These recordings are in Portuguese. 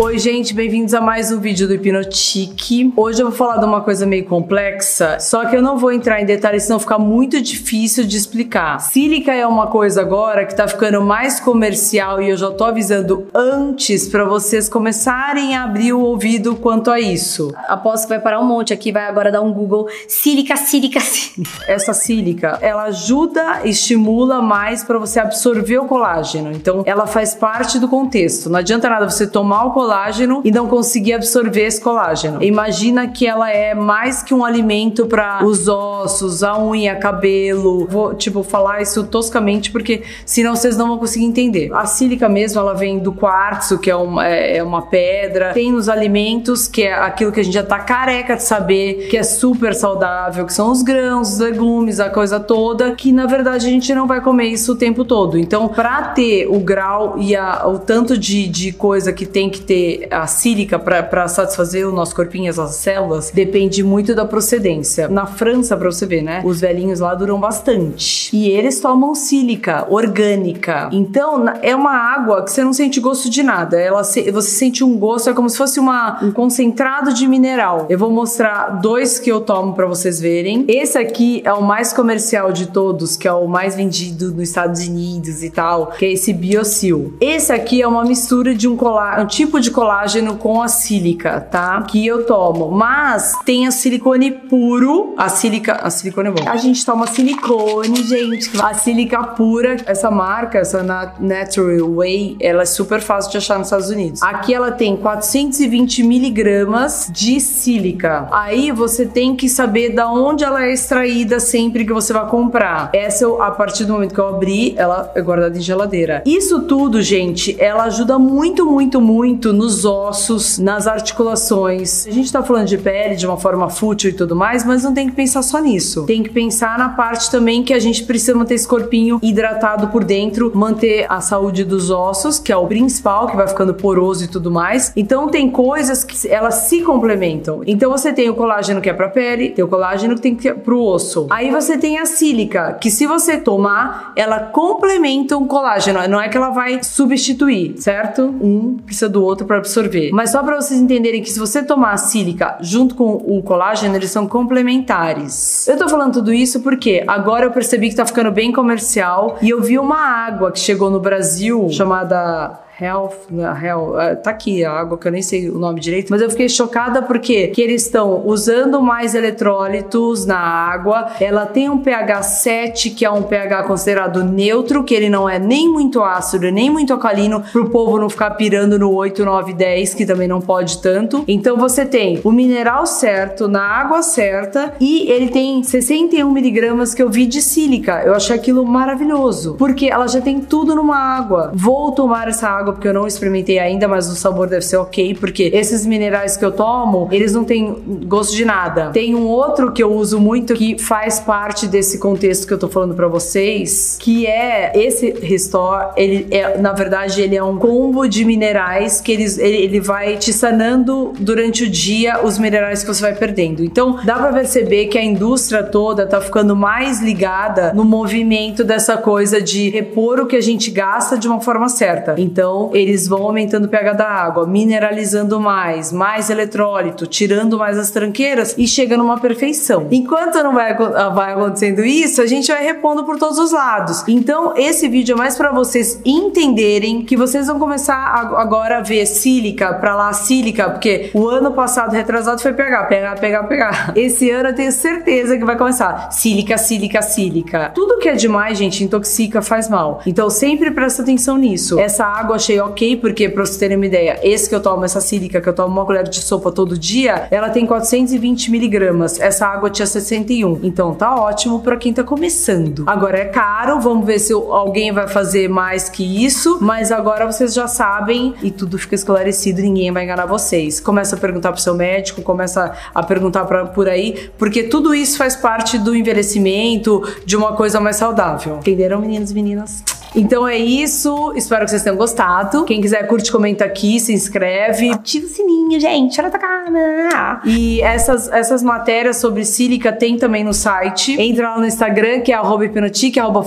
Oi, gente, bem-vindos a mais um vídeo do Hipnotique. Hoje eu vou falar de uma coisa meio complexa, só que eu não vou entrar em detalhes, senão fica muito difícil de explicar. Sílica é uma coisa agora que tá ficando mais comercial e eu já tô avisando antes para vocês começarem a abrir o ouvido quanto a isso. Aposto que vai parar um monte aqui, vai agora dar um Google sílica, sílica, sílica. Essa sílica, ela ajuda, estimula mais para você absorver o colágeno. Então, ela faz parte do contexto. Não adianta nada você tomar o colágeno colágeno e não conseguir absorver esse colágeno. Imagina que ela é mais que um alimento para os ossos, a unha, cabelo. Vou, tipo, falar isso toscamente porque senão vocês não vão conseguir entender. A sílica mesmo, ela vem do quartzo, que é uma, é, é uma pedra. Tem nos alimentos, que é aquilo que a gente já tá careca de saber, que é super saudável, que são os grãos, os legumes, a coisa toda, que na verdade a gente não vai comer isso o tempo todo. Então, para ter o grau e a, o tanto de, de coisa que tem que ter a sílica para satisfazer o nosso corpinho, as nossas células, depende muito da procedência. Na França, pra você ver, né? Os velhinhos lá duram bastante. E eles tomam sílica orgânica. Então, é uma água que você não sente gosto de nada. Ela você sente um gosto, é como se fosse uma, um concentrado de mineral. Eu vou mostrar dois que eu tomo para vocês verem. Esse aqui é o mais comercial de todos, que é o mais vendido nos Estados Unidos e tal, que é esse Biosil. Esse aqui é uma mistura de um colar, um tipo de de colágeno com a sílica, tá? Que eu tomo. Mas tem a silicone puro. A sílica. A silicone é bom. A gente toma silicone, gente. A sílica pura. Essa marca, essa Natural Way, ela é super fácil de achar nos Estados Unidos. Aqui ela tem 420 miligramas de sílica. Aí você tem que saber da onde ela é extraída sempre que você vai comprar. Essa, eu, a partir do momento que eu abri, ela é guardada em geladeira. Isso tudo, gente, ela ajuda muito, muito, muito nos ossos, nas articulações. A gente tá falando de pele de uma forma fútil e tudo mais, mas não tem que pensar só nisso. Tem que pensar na parte também que a gente precisa manter esse corpinho hidratado por dentro, manter a saúde dos ossos, que é o principal, que vai ficando poroso e tudo mais. Então tem coisas que elas se complementam. Então você tem o colágeno que é pra pele, tem o colágeno que tem que é pro osso. Aí você tem a sílica, que se você tomar, ela complementa um colágeno. Não é que ela vai substituir, certo? Um precisa do outro para absorver. Mas só para vocês entenderem que se você tomar a sílica junto com o colágeno, eles são complementares. Eu tô falando tudo isso porque agora eu percebi que tá ficando bem comercial e eu vi uma água que chegou no Brasil chamada Health, Health, é, tá aqui a água que eu nem sei o nome direito, mas eu fiquei chocada porque que eles estão usando mais eletrólitos na água. Ela tem um pH 7, que é um pH considerado neutro, que ele não é nem muito ácido, nem muito alcalino, pro povo não ficar pirando no 8, 9, 10, que também não pode tanto. Então você tem o mineral certo, na água certa, e ele tem 61 miligramas que eu vi de sílica. Eu achei aquilo maravilhoso, porque ela já tem tudo numa água. Vou tomar essa água água porque eu não experimentei ainda, mas o sabor deve ser ok, porque esses minerais que eu tomo, eles não têm gosto de nada. Tem um outro que eu uso muito que faz parte desse contexto que eu tô falando para vocês, que é esse Restore, ele é, na verdade, ele é um combo de minerais que eles, ele, ele vai te sanando durante o dia os minerais que você vai perdendo. Então, dá para perceber que a indústria toda tá ficando mais ligada no movimento dessa coisa de repor o que a gente gasta de uma forma certa. Então, então, eles vão aumentando o pH da água, mineralizando mais, mais eletrólito, tirando mais as tranqueiras e chega numa perfeição. Enquanto não vai, vai acontecendo isso, a gente vai repondo por todos os lados. Então, esse vídeo é mais para vocês entenderem que vocês vão começar agora a ver sílica para lá, sílica, porque o ano passado, retrasado, foi pH, pH, pH, pH. Esse ano eu tenho certeza que vai começar sílica, sílica, sílica. Tudo que é demais, gente, intoxica, faz mal. Então, sempre presta atenção nisso. Essa água achei ok, porque pra vocês terem uma ideia, esse que eu tomo, essa sílica que eu tomo uma colher de sopa todo dia, ela tem 420 miligramas. Essa água tinha 61. Então tá ótimo pra quem tá começando. Agora é caro, vamos ver se alguém vai fazer mais que isso, mas agora vocês já sabem e tudo fica esclarecido, ninguém vai enganar vocês. Começa a perguntar pro seu médico, começa a perguntar pra, por aí, porque tudo isso faz parte do envelhecimento, de uma coisa mais saudável. Entenderam, meninos e meninas? Então é isso. Espero que vocês tenham gostado. Quem quiser, curte, comenta aqui, se inscreve. Ativa o sininho, gente. Olha a cara. E essas, essas matérias sobre sílica tem também no site. Entra lá no Instagram, que é arroba hipnotique, arroba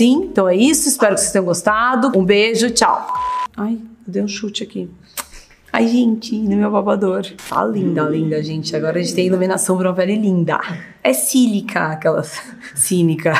Então é isso. Espero que vocês tenham gostado. Um beijo. Tchau. Ai, eu dei um chute aqui. Ai, gente, no meu babador. Tá linda, linda, gente. Agora a gente tem iluminação pra uma pele linda. É sílica, aquelas cínica.